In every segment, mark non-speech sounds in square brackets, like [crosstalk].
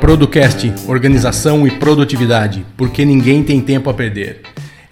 Producast Organização e Produtividade porque ninguém tem tempo a perder.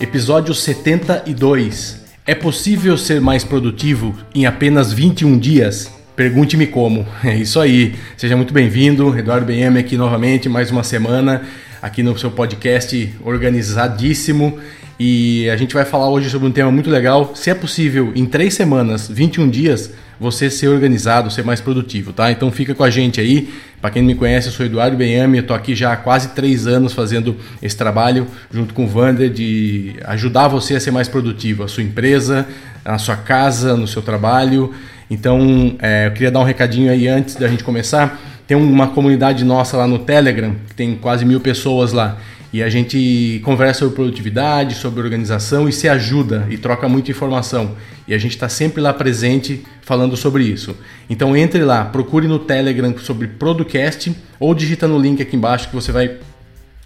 Episódio 72 É possível ser mais produtivo em apenas 21 dias? Pergunte-me como. É isso aí. Seja muito bem-vindo. Eduardo BM aqui novamente, mais uma semana aqui no seu podcast organizadíssimo. E a gente vai falar hoje sobre um tema muito legal. Se é possível, em três semanas, 21 dias, você ser organizado, ser mais produtivo, tá? Então fica com a gente aí. Para quem não me conhece, eu sou Eduardo Benhame, eu tô aqui já há quase três anos fazendo esse trabalho junto com o Vander de ajudar você a ser mais produtivo, a sua empresa, na sua casa, no seu trabalho. Então, é, eu queria dar um recadinho aí antes da gente começar. Tem uma comunidade nossa lá no Telegram, que tem quase mil pessoas lá. E a gente conversa sobre produtividade, sobre organização e se ajuda e troca muita informação. E a gente está sempre lá presente falando sobre isso. Então entre lá, procure no Telegram sobre Producast ou digita no link aqui embaixo que você vai,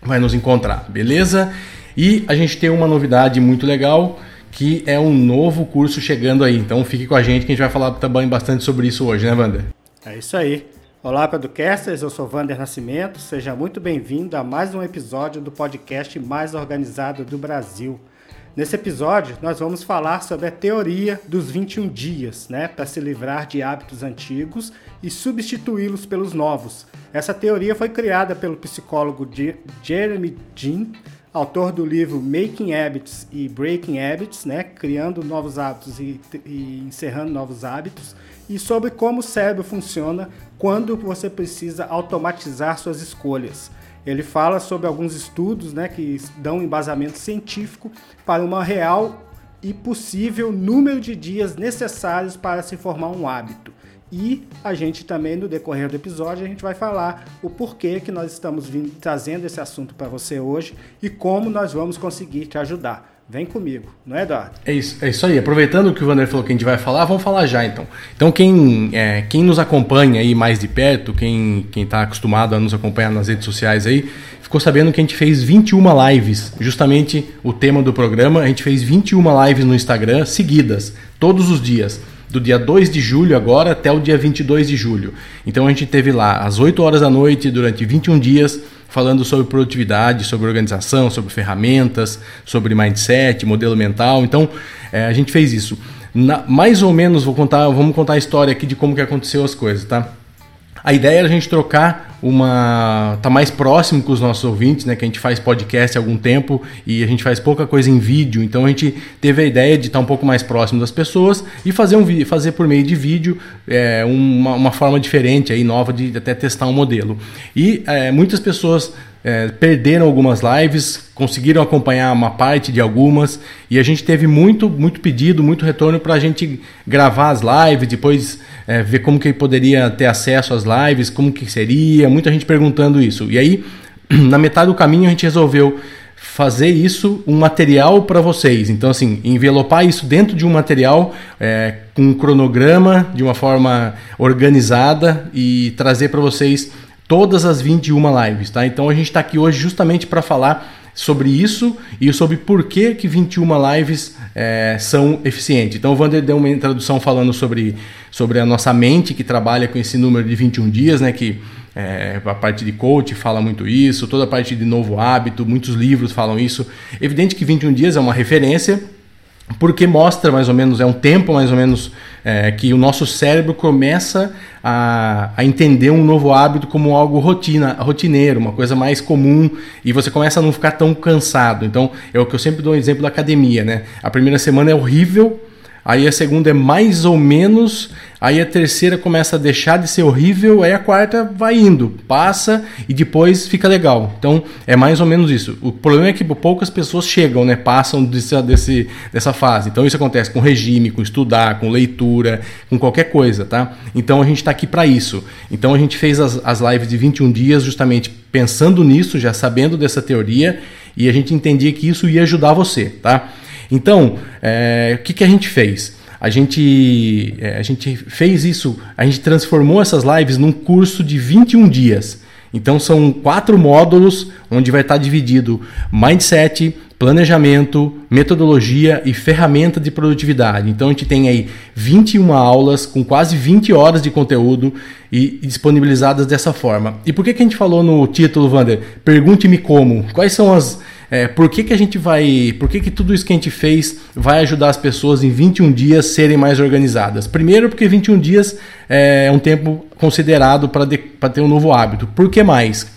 vai nos encontrar, beleza? E a gente tem uma novidade muito legal que é um novo curso chegando aí. Então fique com a gente que a gente vai falar também bastante sobre isso hoje, né, Wander? É isso aí. Olá, podcasters, eu sou Vander Nascimento. Seja muito bem-vindo a mais um episódio do podcast mais organizado do Brasil. Nesse episódio, nós vamos falar sobre a teoria dos 21 dias, né, para se livrar de hábitos antigos e substituí-los pelos novos. Essa teoria foi criada pelo psicólogo Jeremy Jean, autor do livro Making Habits e Breaking Habits, né, criando novos hábitos e, e encerrando novos hábitos e sobre como o cérebro funciona quando você precisa automatizar suas escolhas. Ele fala sobre alguns estudos né, que dão embasamento científico para uma real e possível número de dias necessários para se formar um hábito. E a gente também, no decorrer do episódio, a gente vai falar o porquê que nós estamos vindo, trazendo esse assunto para você hoje e como nós vamos conseguir te ajudar. Vem comigo, não é, Eduardo? É isso, é isso aí. Aproveitando o que o Vander falou que a gente vai falar, vamos falar já então. Então, quem, é, quem nos acompanha aí mais de perto, quem está acostumado a nos acompanhar nas redes sociais aí, ficou sabendo que a gente fez 21 lives, justamente o tema do programa. A gente fez 21 lives no Instagram seguidas, todos os dias do dia 2 de julho agora até o dia 22 de julho. Então a gente teve lá às 8 horas da noite durante 21 dias falando sobre produtividade, sobre organização, sobre ferramentas, sobre mindset, modelo mental. Então, é, a gente fez isso. Na, mais ou menos, vou contar, vamos contar a história aqui de como que aconteceu as coisas, tá? A ideia era a gente trocar uma. tá mais próximo com os nossos ouvintes, né? Que a gente faz podcast há algum tempo e a gente faz pouca coisa em vídeo. Então a gente teve a ideia de estar um pouco mais próximo das pessoas e fazer, um, fazer por meio de vídeo é, uma, uma forma diferente aí, nova de até testar um modelo. E é, muitas pessoas é, perderam algumas lives, conseguiram acompanhar uma parte de algumas e a gente teve muito, muito pedido, muito retorno para a gente gravar as lives, depois é, ver como que poderia ter acesso às lives, como que seria, muita gente perguntando isso. E aí, [clears throat] na metade do caminho, a gente resolveu fazer isso um material para vocês. Então, assim, envelopar isso dentro de um material é, com um cronograma, de uma forma organizada e trazer para vocês todas as 21 lives, tá? Então a gente está aqui hoje justamente para falar sobre isso e sobre por que, que 21 lives é, são eficientes. Então o Vander deu uma introdução falando sobre, sobre a nossa mente que trabalha com esse número de 21 dias, né? Que é, a parte de coach fala muito isso, toda a parte de novo hábito, muitos livros falam isso. Evidente que 21 dias é uma referência, porque mostra mais ou menos, é um tempo mais ou menos é, que o nosso cérebro começa a, a, entender um novo hábito como algo rotina, rotineiro, uma coisa mais comum, e você começa a não ficar tão cansado. Então, é o que eu sempre dou um exemplo da academia, né? A primeira semana é horrível, aí a segunda é mais ou menos, aí a terceira começa a deixar de ser horrível, aí a quarta vai indo, passa e depois fica legal. Então é mais ou menos isso. O problema é que poucas pessoas chegam, né, passam desse, desse, dessa fase. Então isso acontece com regime, com estudar, com leitura, com qualquer coisa, tá? Então a gente está aqui para isso. Então a gente fez as, as lives de 21 dias justamente pensando nisso, já sabendo dessa teoria, e a gente entendia que isso ia ajudar você, tá? Então, é, o que, que a gente fez? a gente, é, a gente fez isso, a gente transformou essas lives num curso de 21 dias. Então são quatro módulos onde vai estar dividido mindset, planejamento, metodologia e ferramenta de produtividade. Então a gente tem aí 21 aulas com quase 20 horas de conteúdo e disponibilizadas dessa forma. E por que, que a gente falou no título, Wander? Pergunte-me como. Quais são as é, por que, que a gente vai. Por que, que tudo isso que a gente fez vai ajudar as pessoas em 21 dias serem mais organizadas? Primeiro, porque 21 dias é um tempo considerado para ter um novo hábito. Por que mais?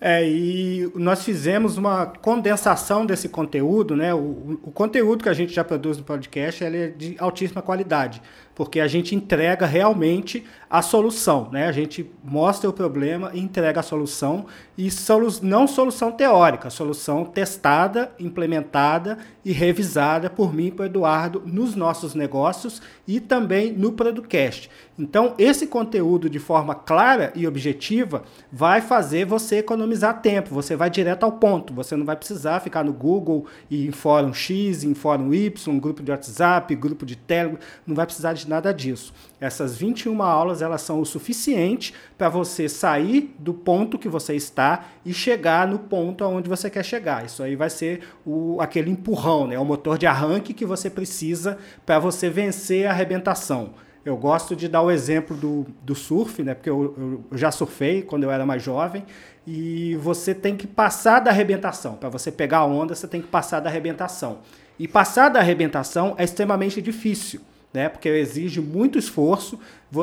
É, e nós fizemos uma condensação desse conteúdo, né? O, o conteúdo que a gente já produz no podcast é de altíssima qualidade porque a gente entrega realmente a solução, né? A gente mostra o problema e entrega a solução e solu não solução teórica, solução testada, implementada e revisada por mim e por Eduardo nos nossos negócios e também no Producast. Então, esse conteúdo de forma clara e objetiva vai fazer você economizar tempo, você vai direto ao ponto, você não vai precisar ficar no Google e em fórum X, em fórum Y, grupo de WhatsApp, grupo de Telegram, não vai precisar de nada disso. Essas 21 aulas elas são o suficiente para você sair do ponto que você está e chegar no ponto aonde você quer chegar. Isso aí vai ser o, aquele empurrão, né? o motor de arranque que você precisa para você vencer a arrebentação. Eu gosto de dar o exemplo do, do surf, né? porque eu, eu já surfei quando eu era mais jovem, e você tem que passar da arrebentação. Para você pegar a onda, você tem que passar da arrebentação. E passar da arrebentação é extremamente difícil né? Porque exige muito esforço.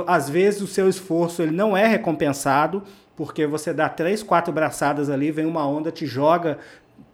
Às vezes o seu esforço ele não é recompensado, porque você dá três, quatro braçadas ali, vem uma onda, te joga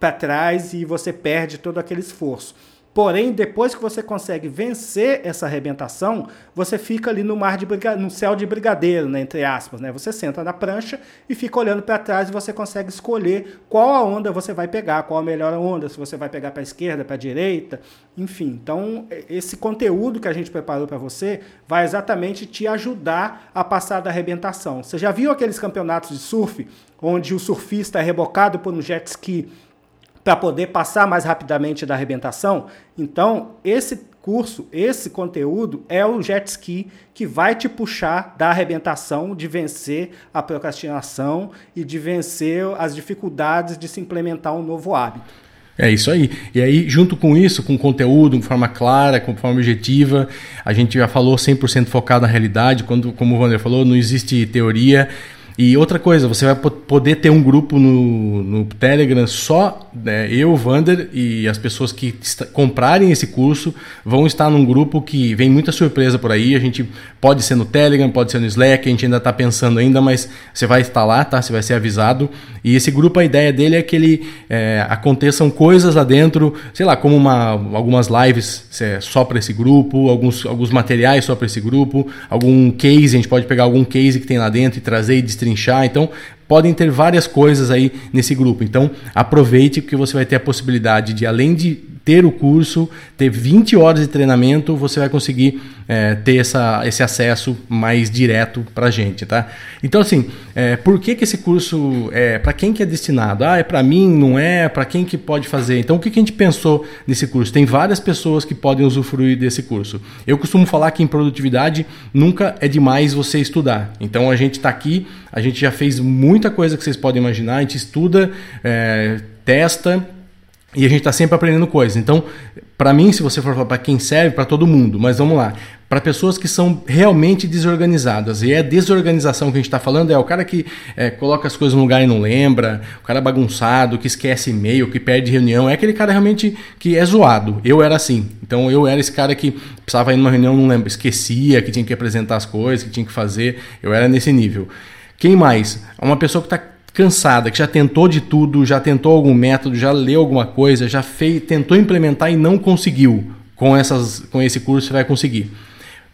para trás e você perde todo aquele esforço. Porém, depois que você consegue vencer essa arrebentação, você fica ali no mar de no céu de brigadeiro, né, entre aspas, né? Você senta na prancha e fica olhando para trás e você consegue escolher qual a onda você vai pegar, qual a melhor onda, se você vai pegar para a esquerda, para a direita, enfim. Então, esse conteúdo que a gente preparou para você vai exatamente te ajudar a passar da arrebentação. Você já viu aqueles campeonatos de surf onde o surfista é rebocado por um jet ski para poder passar mais rapidamente da arrebentação. Então, esse curso, esse conteúdo é o jet ski que vai te puxar da arrebentação, de vencer a procrastinação e de vencer as dificuldades de se implementar um novo hábito. É isso aí. E aí, junto com isso, com conteúdo, de forma clara, com forma objetiva, a gente já falou 100% focado na realidade. Quando, como o Wander falou, não existe teoria. E outra coisa, você vai poder ter um grupo no, no Telegram só né, eu, Vander e as pessoas que comprarem esse curso vão estar num grupo que vem muita surpresa por aí. A gente pode ser no Telegram, pode ser no Slack, a gente ainda está pensando ainda, mas você vai estar lá, tá? Você vai ser avisado. E esse grupo, a ideia dele é que ele é, aconteçam coisas lá dentro, sei lá, como uma, algumas lives é só para esse grupo, alguns, alguns materiais só para esse grupo, algum case, a gente pode pegar algum case que tem lá dentro e trazer e distribuir destrinchar. Então, podem ter várias coisas aí nesse grupo. Então, aproveite porque você vai ter a possibilidade de, além de ter o curso, ter 20 horas de treinamento, você vai conseguir é, ter essa, esse acesso mais direto para a gente, tá? Então, assim, é, por que, que esse curso é para quem que é destinado? Ah, é para mim, não é? Para quem que pode fazer? Então, o que, que a gente pensou nesse curso? Tem várias pessoas que podem usufruir desse curso. Eu costumo falar que em produtividade nunca é demais você estudar. Então, a gente está aqui, a gente já fez muita coisa que vocês podem imaginar, a gente estuda, é, testa e a gente está sempre aprendendo coisas. Então, para mim, se você for falar para quem serve, para todo mundo, mas vamos lá. Para pessoas que são realmente desorganizadas. E é desorganização que a gente está falando, é o cara que é, coloca as coisas no lugar e não lembra, o cara bagunçado, que esquece e-mail, que perde reunião. É aquele cara realmente que é zoado. Eu era assim. Então eu era esse cara que precisava ir numa reunião, não lembro, esquecia que tinha que apresentar as coisas, que tinha que fazer. Eu era nesse nível. Quem mais? Uma pessoa que está cansada, que já tentou de tudo, já tentou algum método, já leu alguma coisa, já fez, tentou implementar e não conseguiu. Com, essas, com esse curso você vai conseguir.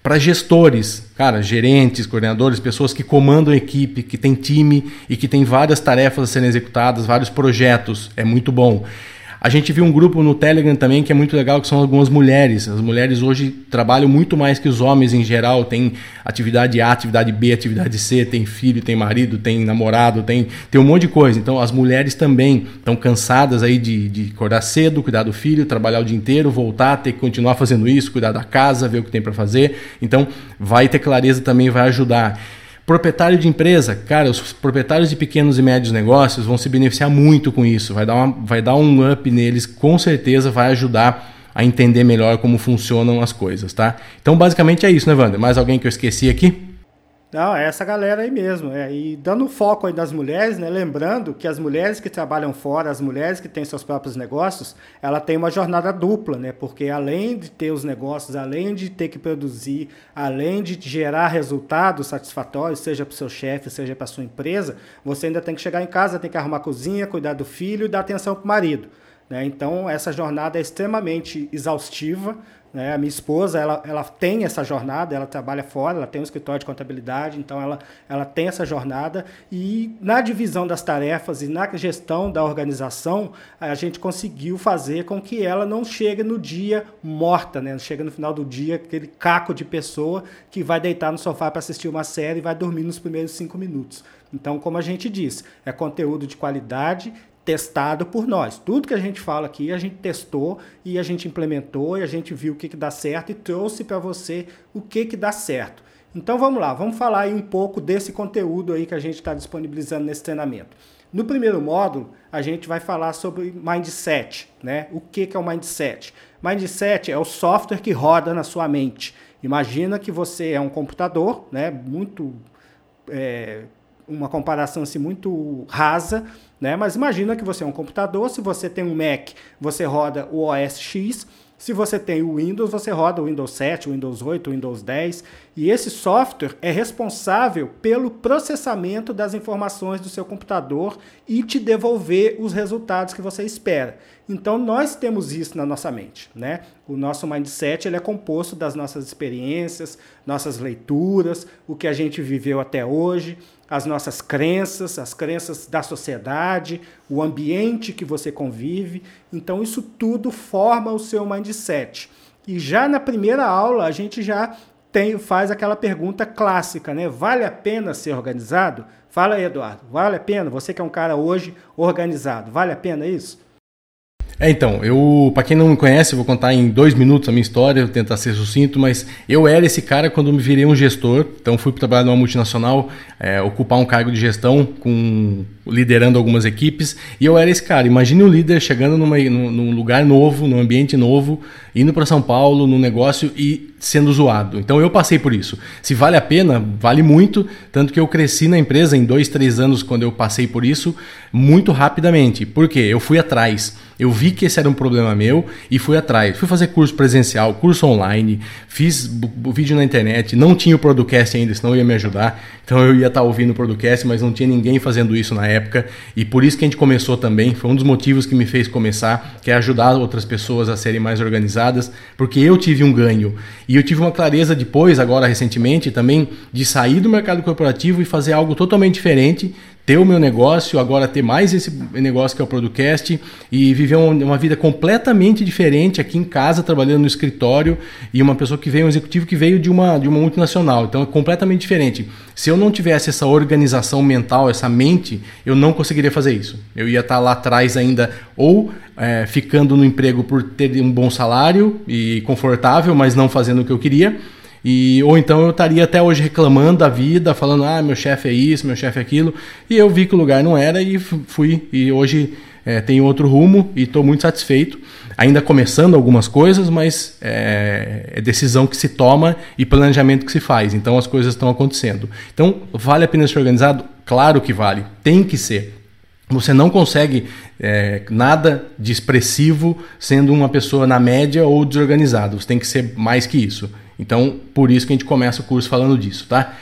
Para gestores, cara, gerentes, coordenadores, pessoas que comandam equipe, que tem time e que tem várias tarefas a serem executadas, vários projetos, é muito bom. A gente viu um grupo no Telegram também que é muito legal, que são algumas mulheres. As mulheres hoje trabalham muito mais que os homens em geral. Tem atividade A, atividade B, atividade C, tem filho, tem marido, tem namorado, tem, tem um monte de coisa. Então as mulheres também estão cansadas aí de, de acordar cedo, cuidar do filho, trabalhar o dia inteiro, voltar, ter que continuar fazendo isso, cuidar da casa, ver o que tem para fazer. Então vai ter clareza também, vai ajudar. Proprietário de empresa, cara, os proprietários de pequenos e médios negócios vão se beneficiar muito com isso. Vai dar, uma, vai dar um up neles, com certeza vai ajudar a entender melhor como funcionam as coisas, tá? Então, basicamente é isso, né, Wander? Mais alguém que eu esqueci aqui? Não, é essa galera aí mesmo. É. E dando foco aí nas mulheres, né? Lembrando que as mulheres que trabalham fora, as mulheres que têm seus próprios negócios, ela tem uma jornada dupla, né? Porque além de ter os negócios, além de ter que produzir, além de gerar resultados satisfatórios, seja para o seu chefe, seja para sua empresa, você ainda tem que chegar em casa, tem que arrumar a cozinha, cuidar do filho e dar atenção para o marido. Né? Então, essa jornada é extremamente exaustiva, né? A minha esposa, ela, ela tem essa jornada, ela trabalha fora, ela tem um escritório de contabilidade, então ela, ela tem essa jornada e na divisão das tarefas e na gestão da organização, a gente conseguiu fazer com que ela não chegue no dia morta, né? Chega no final do dia aquele caco de pessoa que vai deitar no sofá para assistir uma série e vai dormir nos primeiros cinco minutos. Então, como a gente disse, é conteúdo de qualidade testado por nós. Tudo que a gente fala aqui, a gente testou e a gente implementou e a gente viu o que, que dá certo e trouxe para você o que, que dá certo. Então vamos lá, vamos falar aí um pouco desse conteúdo aí que a gente está disponibilizando nesse treinamento. No primeiro módulo, a gente vai falar sobre mindset, né? O que, que é o mindset? Mindset é o software que roda na sua mente. Imagina que você é um computador, né? Muito é, uma comparação assim muito rasa, né? Mas imagina que você é um computador, se você tem um Mac, você roda o OS X, se você tem o Windows, você roda o Windows 7, o Windows 8, o Windows 10, e esse software é responsável pelo processamento das informações do seu computador e te devolver os resultados que você espera. Então nós temos isso na nossa mente, né? O nosso mindset ele é composto das nossas experiências, nossas leituras, o que a gente viveu até hoje, as nossas crenças, as crenças da sociedade, o ambiente que você convive. Então, isso tudo forma o seu mindset. E já na primeira aula, a gente já tem, faz aquela pergunta clássica, né? Vale a pena ser organizado? Fala aí, Eduardo. Vale a pena? Você que é um cara hoje organizado, vale a pena isso? É, então, eu, para quem não me conhece, vou contar em dois minutos a minha história, vou tentar ser sucinto, mas eu era esse cara quando me virei um gestor, então fui trabalhar numa multinacional, é, ocupar um cargo de gestão, com liderando algumas equipes, e eu era esse cara. Imagine um líder chegando numa, num, lugar novo, num ambiente novo, indo para São Paulo, num negócio e sendo zoado. Então eu passei por isso. Se vale a pena, vale muito, tanto que eu cresci na empresa em dois, três anos quando eu passei por isso, muito rapidamente. Por quê? Eu fui atrás. Eu vi que esse era um problema meu e fui atrás. Fui fazer curso presencial, curso online, fiz vídeo na internet, não tinha o podcast ainda, senão ia me ajudar. Então eu ia estar ouvindo o podcast, mas não tinha ninguém fazendo isso na época. E por isso que a gente começou também. Foi um dos motivos que me fez começar, que é ajudar outras pessoas a serem mais organizadas, porque eu tive um ganho. E eu tive uma clareza depois, agora recentemente, também, de sair do mercado corporativo e fazer algo totalmente diferente, ter o meu negócio, agora ter mais esse negócio que é o Producast e viver uma vida completamente diferente aqui em casa, trabalhando no escritório e uma pessoa que veio, um executivo que veio de uma, de uma multinacional. Então é completamente diferente. Se eu não tivesse essa organização mental, essa mente, eu não conseguiria fazer isso. Eu ia estar lá atrás ainda, ou é, ficando no emprego por ter um bom salário e confortável, mas não fazendo o que eu queria e, ou então eu estaria até hoje reclamando da vida, falando, ah, meu chefe é isso, meu chefe é aquilo. E eu vi que o lugar não era e fui. E hoje é, tenho outro rumo e estou muito satisfeito. Ainda começando algumas coisas, mas é, é, decisão que se toma e planejamento que se faz. Então as coisas estão acontecendo. Então, vale a pena ser organizado? Claro que vale. Tem que ser. Você não consegue é, nada de expressivo sendo uma pessoa na média ou desorganizado. Você tem que ser mais que isso. Então, por isso que a gente começa o curso falando disso, tá?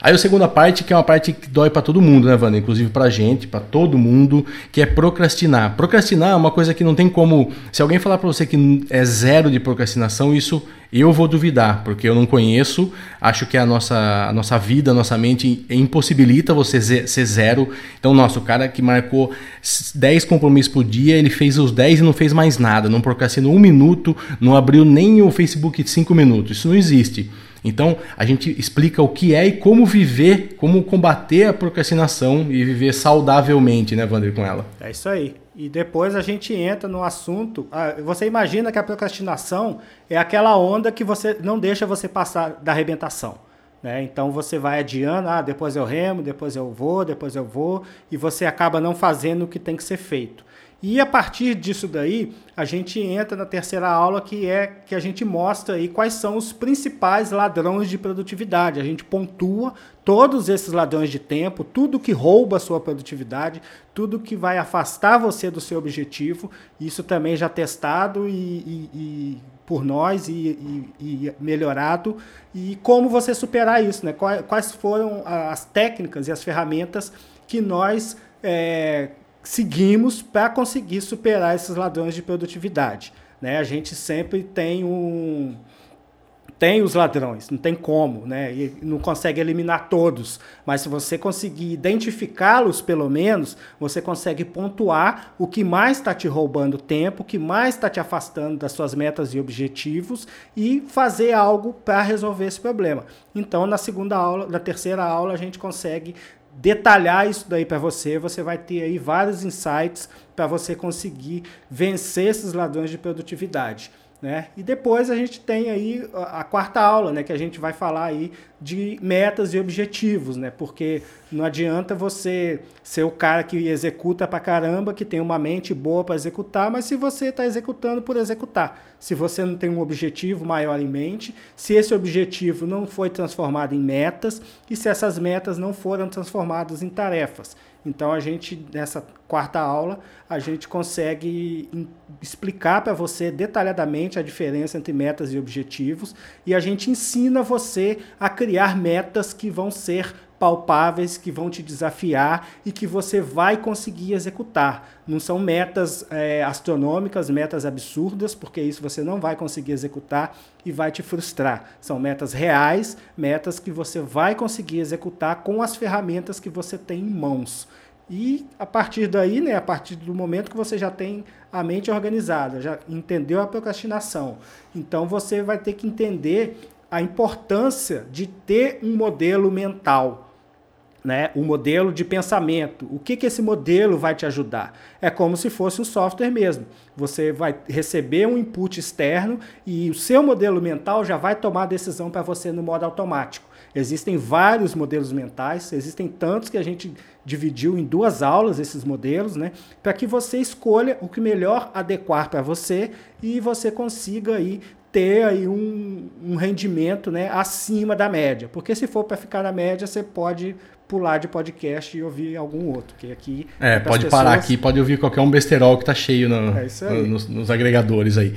Aí a segunda parte, que é uma parte que dói para todo mundo, né, Wanda? Inclusive pra gente, para todo mundo, que é procrastinar. Procrastinar é uma coisa que não tem como. Se alguém falar para você que é zero de procrastinação, isso eu vou duvidar, porque eu não conheço. Acho que a nossa, a nossa vida, a nossa mente impossibilita você ser zero. Então, nossa, o cara que marcou 10 compromissos por dia, ele fez os 10 e não fez mais nada. Não procrastinou um minuto, não abriu nem o Facebook de 5 minutos. Isso não existe. Então, a gente explica o que é e como viver, como combater a procrastinação e viver saudavelmente, né, Wander, com ela. É isso aí. E depois a gente entra no assunto. Ah, você imagina que a procrastinação é aquela onda que você não deixa você passar da arrebentação. Né? Então você vai adiando, ah, depois eu remo, depois eu vou, depois eu vou, e você acaba não fazendo o que tem que ser feito. E a partir disso daí, a gente entra na terceira aula que é que a gente mostra aí quais são os principais ladrões de produtividade. A gente pontua todos esses ladrões de tempo, tudo que rouba a sua produtividade, tudo que vai afastar você do seu objetivo. Isso também já testado e, e, e por nós e, e, melhorado. E como você superar isso, né? Quais foram as técnicas e as ferramentas que nós é, seguimos para conseguir superar esses ladrões de produtividade. Né? A gente sempre tem um tem os ladrões, não tem como, né? E não consegue eliminar todos, mas se você conseguir identificá-los, pelo menos, você consegue pontuar o que mais está te roubando tempo, o que mais está te afastando das suas metas e objetivos e fazer algo para resolver esse problema. Então, na segunda aula, na terceira aula, a gente consegue detalhar isso daí para você, você vai ter aí vários insights para você conseguir vencer esses ladrões de produtividade. Né? E depois a gente tem aí a, a, quarta aula, né, que a gente vai falar aí de metas e objetivos, né? Porque não adianta você ser o cara que executa pra caramba, que tem uma mente boa para executar, mas se você está executando por executar, se você não tem um objetivo maior em mente, se esse objetivo não foi transformado em metas e se essas metas não foram transformadas em tarefas. Então a gente nessa quarta aula a gente consegue explicar para você detalhadamente a diferença entre metas e objetivos e a gente ensina você a criar metas que vão ser palpáveis, que vão te desafiar e que você vai conseguir executar. Não são metas é, astronômicas, metas absurdas, porque isso você não vai conseguir executar e vai te frustrar. São metas reais, metas que você vai conseguir executar com as ferramentas que você tem em mãos. E a partir daí, né, a partir do momento que você já tem a mente organizada, já entendeu a procrastinação, então você vai ter que entender a importância de ter um modelo mental né, o modelo de pensamento. O que, que esse modelo vai te ajudar? É como se fosse um software mesmo. Você vai receber um input externo e o seu modelo mental já vai tomar a decisão para você no modo automático. Existem vários modelos mentais, existem tantos que a gente dividiu em duas aulas esses modelos, né, para que você escolha o que melhor adequar para você e você consiga aí ter aí um, um rendimento né, acima da média. Porque se for para ficar na média, você pode pular de podcast e ouvir algum outro. Que aqui é, pode pessoas... parar aqui, pode ouvir qualquer um besterol que tá cheio no, é no, nos, nos, agregadores aí.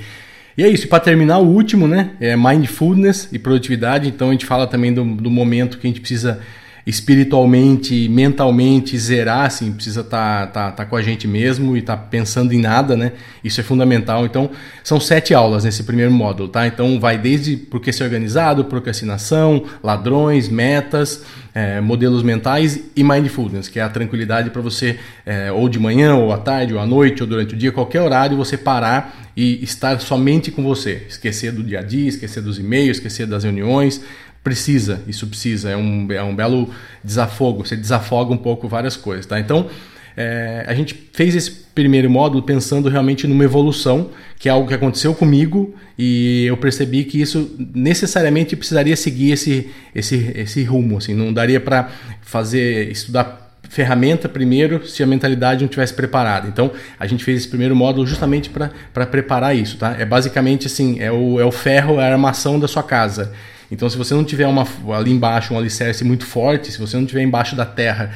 E é isso, para terminar, o último, né? É mindfulness e produtividade. Então a gente fala também do, do momento que a gente precisa espiritualmente, mentalmente zerar, assim, precisa estar tá, tá, tá com a gente mesmo e estar tá pensando em nada, né? Isso é fundamental. Então, são sete aulas nesse primeiro módulo, tá? Então, vai desde por que ser organizado, procrastinação, ladrões, metas, é, modelos mentais e mindfulness, que é a tranquilidade para você, é, ou de manhã, ou à tarde, ou à noite, ou durante o dia, qualquer horário, você parar e estar somente com você. Esquecer do dia a dia, esquecer dos e-mails, esquecer das reuniões, Precisa, isso precisa, é um, é um belo desafogo, você desafoga um pouco várias coisas, tá? Então, é, a gente fez esse primeiro módulo pensando realmente numa evolução, que é algo que aconteceu comigo e eu percebi que isso necessariamente precisaria seguir esse, esse, esse rumo, assim, não daria para fazer, estudar ferramenta primeiro se a mentalidade não tivesse preparada. Então, a gente fez esse primeiro módulo justamente para preparar isso, tá? É basicamente assim, é o, é o ferro, é a armação da sua casa. Então, se você não tiver uma, ali embaixo um alicerce muito forte, se você não tiver embaixo da terra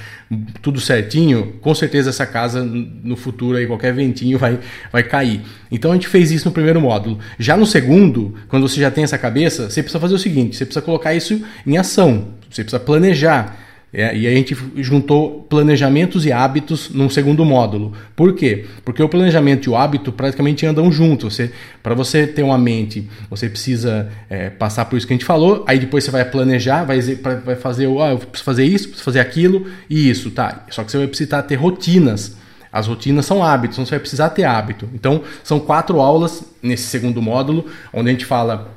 tudo certinho, com certeza essa casa no futuro aí qualquer ventinho vai, vai cair. Então a gente fez isso no primeiro módulo. Já no segundo, quando você já tem essa cabeça, você precisa fazer o seguinte: você precisa colocar isso em ação. Você precisa planejar. É, e a gente juntou planejamentos e hábitos num segundo módulo. Por quê? Porque o planejamento e o hábito praticamente andam juntos. Você, Para você ter uma mente, você precisa é, passar por isso que a gente falou, aí depois você vai planejar, vai, vai fazer, ah, eu preciso fazer isso, preciso fazer aquilo e isso, tá? Só que você vai precisar ter rotinas. As rotinas são hábitos, então você vai precisar ter hábito. Então, são quatro aulas nesse segundo módulo, onde a gente fala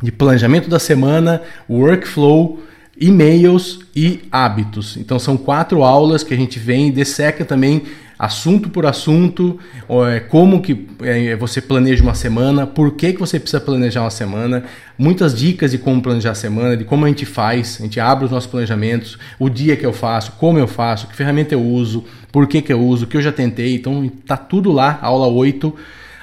de planejamento da semana, workflow, e-mails e hábitos. Então são quatro aulas que a gente vem e desseca também assunto por assunto, é, como que é, você planeja uma semana, por que, que você precisa planejar uma semana, muitas dicas de como planejar a semana, de como a gente faz, a gente abre os nossos planejamentos, o dia que eu faço, como eu faço, que ferramenta eu uso, por que, que eu uso, o que eu já tentei, então tá tudo lá, aula 8,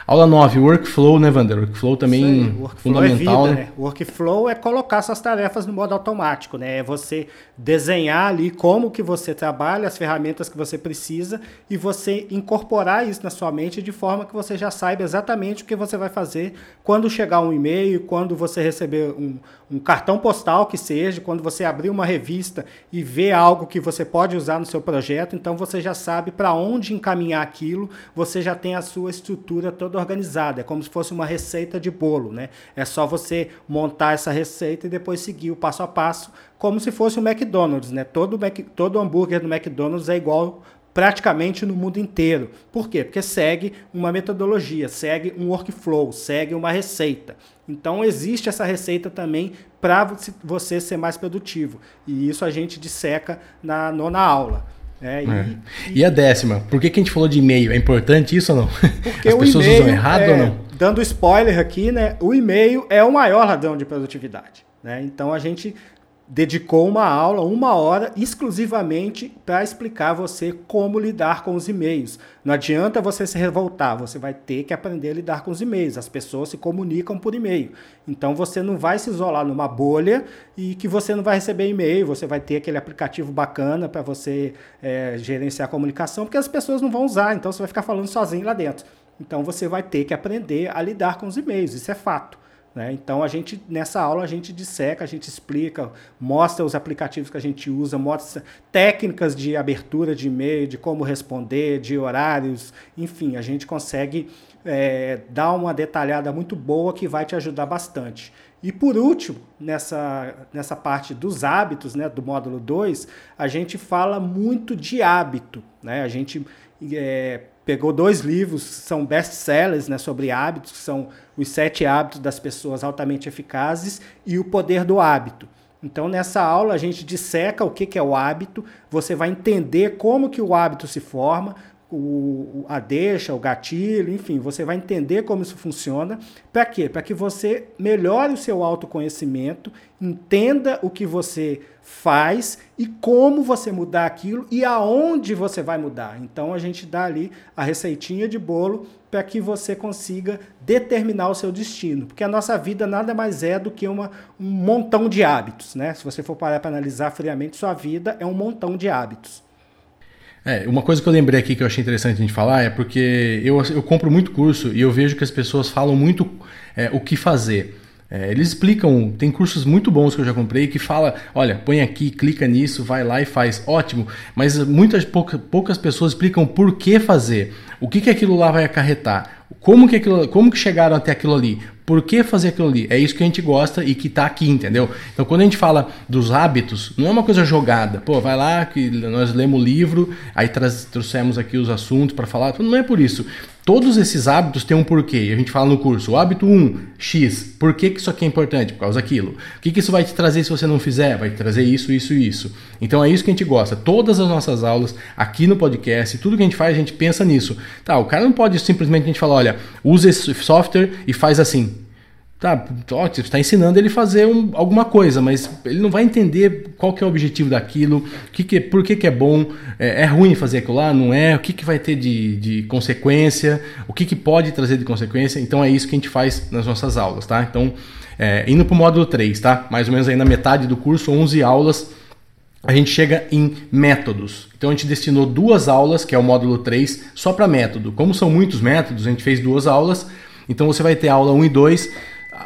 Aula 9, workflow, né, Vander? Workflow também workflow fundamental. É vida, né? né? Workflow é colocar suas tarefas no modo automático, né? É você desenhar ali como que você trabalha, as ferramentas que você precisa e você incorporar isso na sua mente de forma que você já saiba exatamente o que você vai fazer quando chegar um e-mail, quando você receber um, um cartão postal que seja, quando você abrir uma revista e ver algo que você pode usar no seu projeto, então você já sabe para onde encaminhar aquilo, você já tem a sua estrutura toda organizada, é como se fosse uma receita de bolo, né? É só você montar essa receita e depois seguir o passo a passo, como se fosse o McDonald's, né? Todo, Mac, todo hambúrguer do McDonald's é igual praticamente no mundo inteiro. Por quê? Porque segue uma metodologia, segue um workflow, segue uma receita. Então existe essa receita também para você ser mais produtivo. E isso a gente disseca na nona aula. É, e, é. e, a décima, por que, que a gente falou de e-mail? É importante isso ou não? Porque As pessoas usam errado é, ou não? Dando spoiler aqui, né? O e-mail é o maior ladrão de produtividade. Né? Então a gente dedicou uma aula, uma hora, exclusivamente para explicar a você como lidar com os e-mails. Não adianta você se revoltar, você vai ter que aprender a lidar com os e-mails. As pessoas se comunicam por e-mail. Então você não vai se isolar numa bolha e que você não vai receber e-mail, você vai ter aquele aplicativo bacana para você é, gerenciar a comunicação, porque as pessoas não vão usar, então você vai ficar falando sozinho lá dentro. Então você vai ter que aprender a lidar com os e-mails, isso é fato. Né? Então a gente nessa aula a gente disseca, a gente explica, mostra os aplicativos que a gente usa, mostra técnicas de abertura de e-mail, de como responder, de horários, enfim, a gente consegue é, dar uma detalhada muito boa que vai te ajudar bastante. E por último, nessa, nessa parte dos hábitos, né, do módulo 2, a gente fala muito de hábito. Né? A gente é, pegou dois livros, são best-sellers né, sobre hábitos, que são Os Sete Hábitos das Pessoas Altamente Eficazes e O Poder do Hábito. Então, nessa aula, a gente disseca o que, que é o hábito, você vai entender como que o hábito se forma, o, a deixa, o gatilho, enfim, você vai entender como isso funciona. Para quê? Para que você melhore o seu autoconhecimento, entenda o que você faz e como você mudar aquilo e aonde você vai mudar. Então a gente dá ali a receitinha de bolo para que você consiga determinar o seu destino, porque a nossa vida nada mais é do que uma, um montão de hábitos, né? Se você for parar para analisar friamente, sua vida é um montão de hábitos. É, uma coisa que eu lembrei aqui que eu achei interessante a gente falar é porque eu, eu compro muito curso e eu vejo que as pessoas falam muito é, o que fazer. É, eles explicam, tem cursos muito bons que eu já comprei que fala, olha, põe aqui, clica nisso, vai lá e faz. Ótimo, mas muitas pouca, poucas pessoas explicam por que fazer, o que, que aquilo lá vai acarretar. Como que, aquilo, como que chegaram até aquilo ali? Por que fazer aquilo ali? É isso que a gente gosta e que está aqui, entendeu? Então, quando a gente fala dos hábitos, não é uma coisa jogada. Pô, vai lá que nós lemos o livro, aí trouxemos aqui os assuntos para falar. Não é por isso. Todos esses hábitos têm um porquê. A gente fala no curso, o hábito 1, X. Por que, que isso aqui é importante? Por causa daquilo. O que, que isso vai te trazer se você não fizer? Vai te trazer isso, isso e isso. Então é isso que a gente gosta. Todas as nossas aulas, aqui no podcast, tudo que a gente faz, a gente pensa nisso. Tá, o cara não pode simplesmente a gente falar, olha, usa esse software e faz assim. Tá, ó, você está ensinando ele a fazer um, alguma coisa, mas ele não vai entender qual que é o objetivo daquilo, que que, por que, que é bom, é, é, ruim fazer aquilo lá, não é, o que, que vai ter de, de consequência, o que, que pode trazer de consequência. Então é isso que a gente faz nas nossas aulas, tá? Então, é, indo para o módulo 3, tá? Mais ou menos aí na metade do curso, 11 aulas, a gente chega em métodos. Então a gente destinou duas aulas, que é o módulo 3, só para método. Como são muitos métodos, a gente fez duas aulas. Então você vai ter aula 1 e 2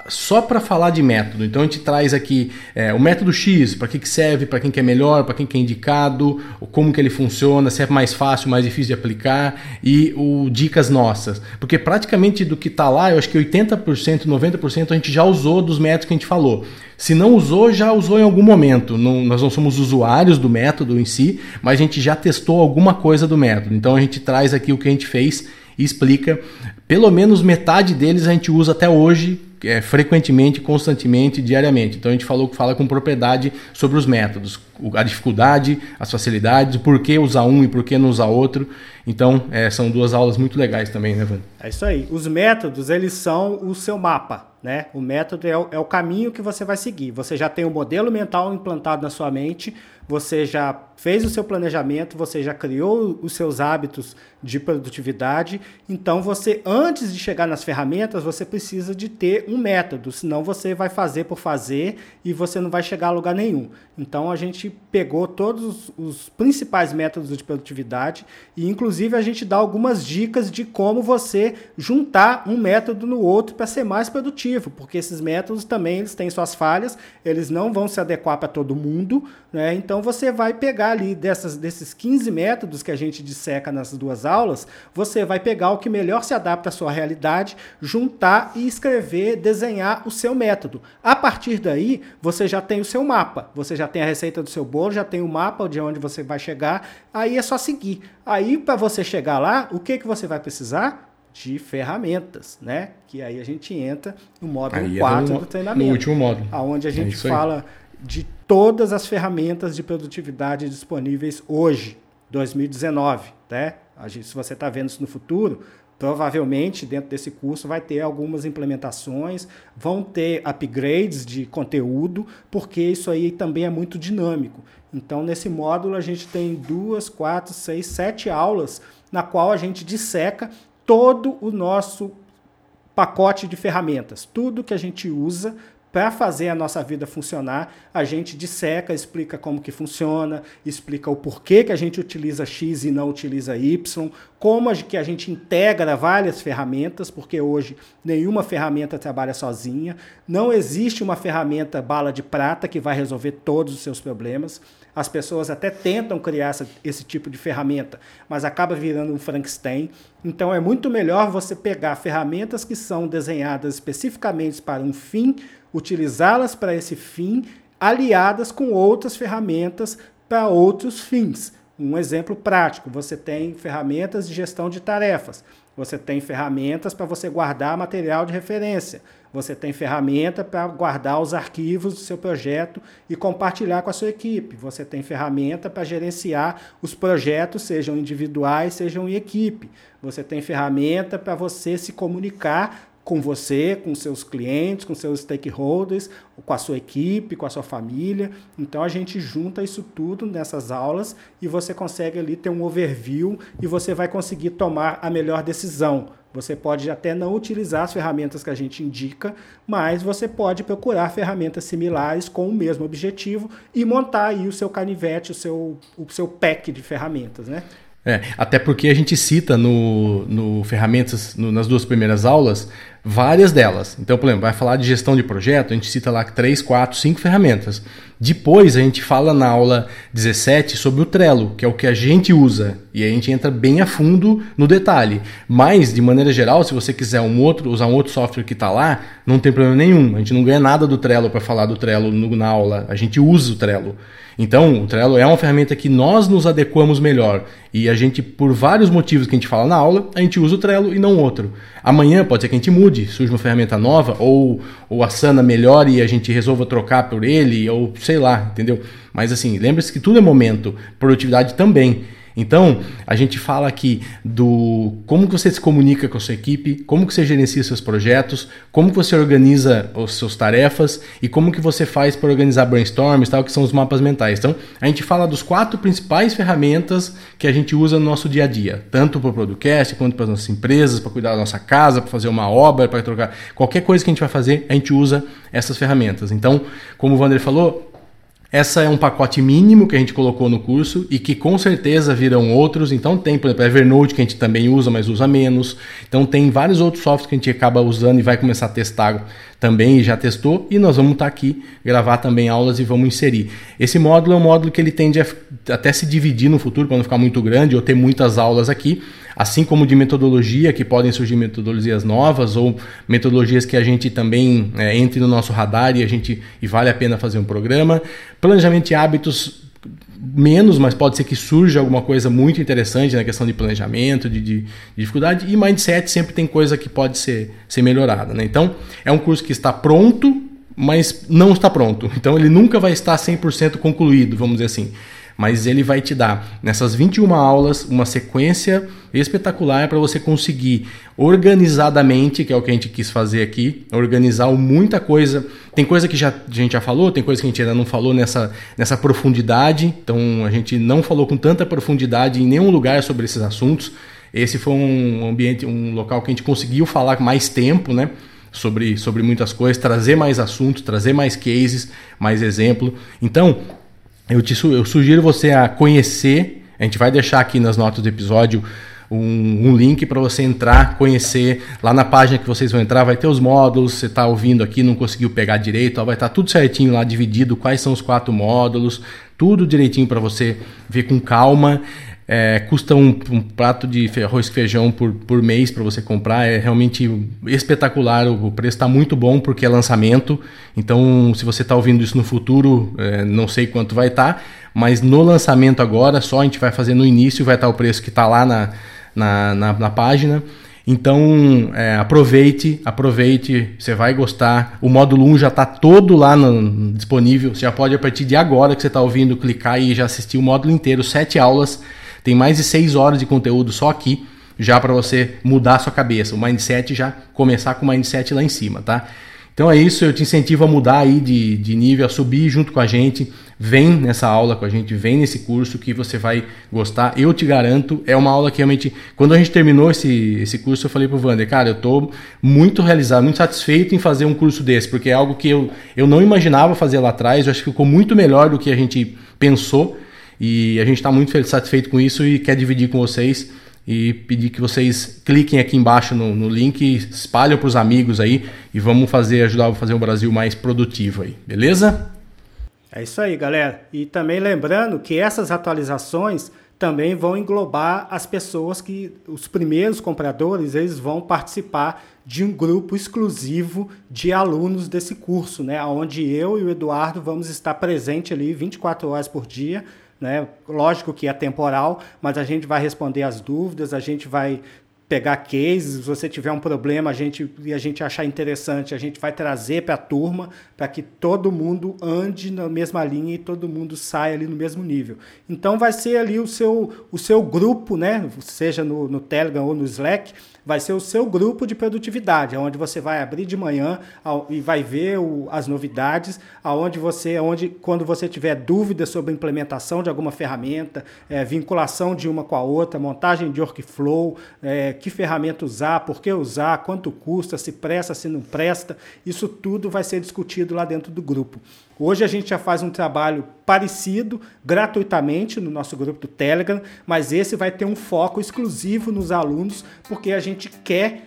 só para falar de método. Então a gente traz aqui é, o método X, para que, que serve, para quem que é melhor, para quem que é indicado, como que ele funciona, se é mais fácil, mais difícil de aplicar e o dicas nossas. Porque praticamente do que está lá, eu acho que 80%, 90% a gente já usou dos métodos que a gente falou. Se não usou, já usou em algum momento. Não, nós não somos usuários do método em si, mas a gente já testou alguma coisa do método. Então a gente traz aqui o que a gente fez e explica. Pelo menos metade deles a gente usa até hoje é, frequentemente, constantemente, diariamente. Então a gente falou fala com propriedade sobre os métodos, a dificuldade, as facilidades, por que usar um e por que não usar outro. Então é, são duas aulas muito legais também, né, Van? É isso aí. Os métodos eles são o seu mapa, né? O método é o, é o caminho que você vai seguir. Você já tem o um modelo mental implantado na sua mente você já fez o seu planejamento, você já criou os seus hábitos de produtividade. Então, você, antes de chegar nas ferramentas, você precisa de ter um método, senão você vai fazer por fazer e você não vai chegar a lugar nenhum. Então, a gente pegou todos os principais métodos de produtividade e, inclusive, a gente dá algumas dicas de como você juntar um método no outro para ser mais produtivo, porque esses métodos também eles têm suas falhas, eles não vão se adequar para todo mundo, né? Então, então você vai pegar ali dessas, desses 15 métodos que a gente disseca nas duas aulas, você vai pegar o que melhor se adapta à sua realidade, juntar e escrever, desenhar o seu método. A partir daí, você já tem o seu mapa, você já tem a receita do seu bolo, já tem o mapa de onde você vai chegar, aí é só seguir. Aí para você chegar lá, o que, que você vai precisar? de ferramentas, né? Que aí a gente entra no módulo 4 é no, do treinamento. No último módulo. Onde a gente é fala de todas as ferramentas de produtividade disponíveis hoje, 2019. Né? Gente, se você está vendo isso no futuro, provavelmente dentro desse curso vai ter algumas implementações, vão ter upgrades de conteúdo, porque isso aí também é muito dinâmico. Então, nesse módulo, a gente tem duas, quatro, seis, sete aulas na qual a gente disseca todo o nosso pacote de ferramentas, tudo que a gente usa para fazer a nossa vida funcionar, a gente disseca, explica como que funciona, explica o porquê que a gente utiliza X e não utiliza Y, como a, que a gente integra várias ferramentas, porque hoje nenhuma ferramenta trabalha sozinha, não existe uma ferramenta bala de prata que vai resolver todos os seus problemas. As pessoas até tentam criar essa, esse tipo de ferramenta, mas acaba virando um Frankenstein. Então é muito melhor você pegar ferramentas que são desenhadas especificamente para um fim utilizá-las para esse fim, aliadas com outras ferramentas para outros fins. Um exemplo prático: você tem ferramentas de gestão de tarefas, você tem ferramentas para você guardar material de referência, você tem ferramenta para guardar os arquivos do seu projeto e compartilhar com a sua equipe, você tem ferramenta para gerenciar os projetos, sejam individuais, sejam em equipe, você tem ferramenta para você se comunicar com você, com seus clientes, com seus stakeholders, com a sua equipe, com a sua família. Então a gente junta isso tudo nessas aulas e você consegue ali ter um overview e você vai conseguir tomar a melhor decisão. Você pode até não utilizar as ferramentas que a gente indica, mas você pode procurar ferramentas similares com o mesmo objetivo e montar aí o seu canivete, o seu, o seu pack de ferramentas, né? É, até porque a gente cita no, no ferramentas, no, nas duas primeiras aulas, várias delas. Então, por exemplo, vai falar de gestão de projeto, a gente cita lá três, quatro, cinco ferramentas. Depois a gente fala na aula 17 sobre o Trello, que é o que a gente usa, e a gente entra bem a fundo no detalhe. Mas, de maneira geral, se você quiser um outro, usar um outro software que está lá, não tem problema nenhum. A gente não ganha nada do Trello para falar do Trello no, na aula, a gente usa o Trello. Então, o Trello é uma ferramenta que nós nos adequamos melhor. E a gente, por vários motivos que a gente fala na aula, a gente usa o Trello e não outro. Amanhã pode ser que a gente mude, surge uma ferramenta nova, ou, ou a Sana melhore e a gente resolva trocar por ele, ou sei lá, entendeu? Mas assim, lembre-se que tudo é momento, produtividade também. Então, a gente fala aqui do como que você se comunica com a sua equipe, como que você gerencia seus projetos, como que você organiza as suas tarefas e como que você faz para organizar brainstorms, tal, que são os mapas mentais. Então, a gente fala dos quatro principais ferramentas que a gente usa no nosso dia a dia, tanto para o podcast quanto para as nossas empresas, para cuidar da nossa casa, para fazer uma obra, para trocar qualquer coisa que a gente vai fazer, a gente usa essas ferramentas. Então, como o Wander falou, Essa é um pacote mínimo que a gente colocou no curso e que com certeza virão outros. Então tem, por exemplo, Evernote que a gente também usa, mas usa menos. Então tem vários outros softwares que a gente acaba usando e vai começar a testar também e já testou. E nós vamos estar aqui gravar também aulas e vamos inserir. Esse módulo é um módulo que ele tende a até se dividir no futuro para não ficar muito grande ou ter muitas aulas aqui assim como de metodologia, que podem surgir metodologias novas ou metodologias que a gente também é, entre no nosso radar e a gente e vale a pena fazer um programa. Planejamento de hábitos menos, mas pode ser que surja alguma coisa muito interessante na questão de planejamento, de, de, de, dificuldade. E mindset sempre tem coisa que pode ser, ser melhorada. Né? Então, é um curso que está pronto, mas não está pronto. Então, ele nunca vai estar 100% concluído, vamos dizer assim mas ele vai te dar nessas 21 aulas uma sequência espetacular para você conseguir organizadamente, que é o que a gente quis fazer aqui, organizar muita coisa. Tem coisa que já, a gente já falou, tem coisa que a gente ainda não falou nessa, nessa profundidade, então a gente não falou com tanta profundidade em nenhum lugar sobre esses assuntos. Esse foi um ambiente, um local que a gente conseguiu falar mais tempo, né? Sobre, sobre muitas coisas, trazer mais assuntos, trazer mais cases, mais exemplo. Então, eu, te, eu sugiro você a conhecer. A gente vai deixar aqui nas notas do episódio um, um, link para você entrar, conhecer. Lá na página que vocês vão entrar, vai ter os módulos. Você está ouvindo aqui, não conseguiu pegar direito, ó, vai estar tá tudo certinho lá, dividido. Quais são os quatro módulos, tudo direitinho para você ver com calma. É, custa um, um, prato de arroz e feijão por, por mês para você comprar. É realmente espetacular. O, preço está muito bom porque é lançamento. Então, se você está ouvindo isso no futuro, é, não sei quanto vai estar. Tá, mas no lançamento agora, só a gente vai fazer no início, vai estar tá o preço que está lá na, na, na, na, página. Então, é, aproveite, aproveite, você vai gostar. O módulo 1 já está todo lá no, disponível. Você já pode, a partir de agora que você está ouvindo, clicar e já assistir o módulo inteiro, sete aulas tem mais de seis horas de conteúdo só aqui, já para você mudar a sua cabeça. O mindset já começar com o mindset lá em cima, tá? Então é isso, eu te incentivo a mudar aí de, de nível, a subir junto com a gente. Vem nessa aula com a gente, vem nesse curso que você vai gostar. Eu te garanto, é uma aula que realmente. Quando a gente terminou esse, esse curso, eu falei pro Wander, cara, eu tô muito realizado, muito satisfeito em fazer um curso desse, porque é algo que eu, eu não imaginava fazer lá atrás. Eu acho que ficou muito melhor do que a gente pensou. E a gente está muito satisfeito com isso e quer dividir com vocês e pedir que vocês cliquem aqui embaixo no, no link, espalhem para os amigos aí e vamos fazer ajudar a fazer o Brasil mais produtivo aí, beleza? É isso aí, galera. E também lembrando que essas atualizações também vão englobar as pessoas que os primeiros compradores eles vão participar de um grupo exclusivo de alunos desse curso, né? Onde eu e o Eduardo vamos estar presente ali 24 horas por dia né? Lógico que é temporal, mas a gente vai responder as dúvidas, a gente vai pegar cases, se você tiver um problema a gente, e a gente achar interessante, a gente vai trazer para a turma para que todo mundo ande na mesma linha e todo mundo saia ali no mesmo nível. Então vai ser ali o seu, o seu grupo, né? seja no, no Telegram ou no Slack, vai ser o seu grupo de produtividade, onde você vai abrir de manhã e vai ver o, as novidades, aonde você, onde quando você tiver dúvidas sobre implementação de alguma ferramenta, é, vinculação de uma com a outra, montagem de workflow, é, que ferramenta usar, por que usar, quanto custa, se presta, se não presta, isso tudo vai ser discutido lá dentro do grupo. Hoje a gente já faz um trabalho parecido, gratuitamente, no nosso grupo do Telegram, mas esse vai ter um foco exclusivo nos alunos, porque a gente quer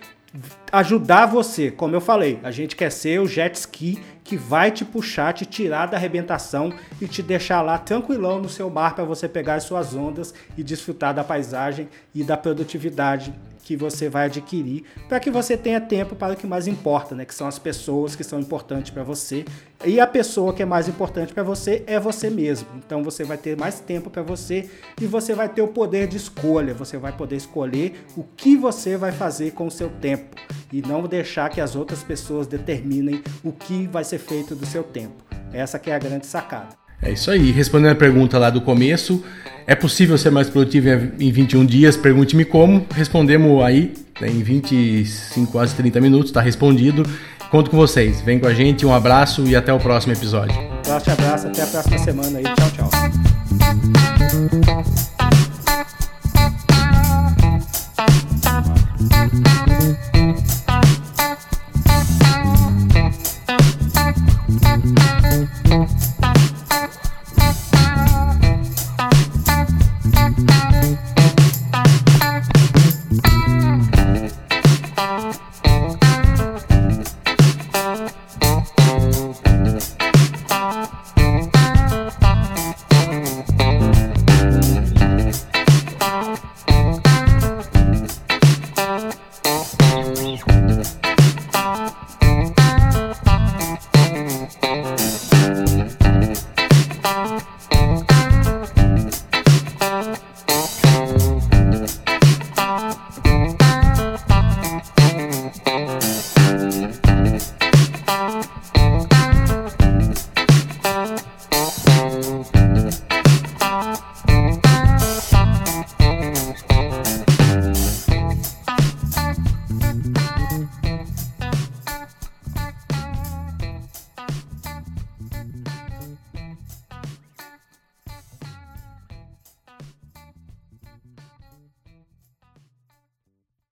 ajudar você. Como eu falei, a gente quer ser o jet ski que vai te puxar, te tirar da arrebentação e te deixar lá tranquilão no seu mar para você pegar as suas ondas e desfrutar da paisagem e da produtividade que você vai adquirir para que você tenha tempo para o que mais importa, né? Que são as pessoas que são importantes para você. E a pessoa que é mais importante para você é você mesmo. Então você vai ter mais tempo para você e você vai ter o poder de escolha. Você vai poder escolher o que você vai fazer com o seu tempo e não deixar que as outras pessoas determinem o que vai ser feito do seu tempo. Essa que é a grande sacada. É isso aí. Respondendo a pergunta lá do começo, é possível ser mais produtivo em 21 dias? Pergunte-me como. Respondemos aí né, em 25 horas e 30 minutos, está respondido. Conto com vocês. Vem com a gente, um abraço e até o próximo episódio. Um abraço, abraço, até a próxima semana aí. Tchau, tchau.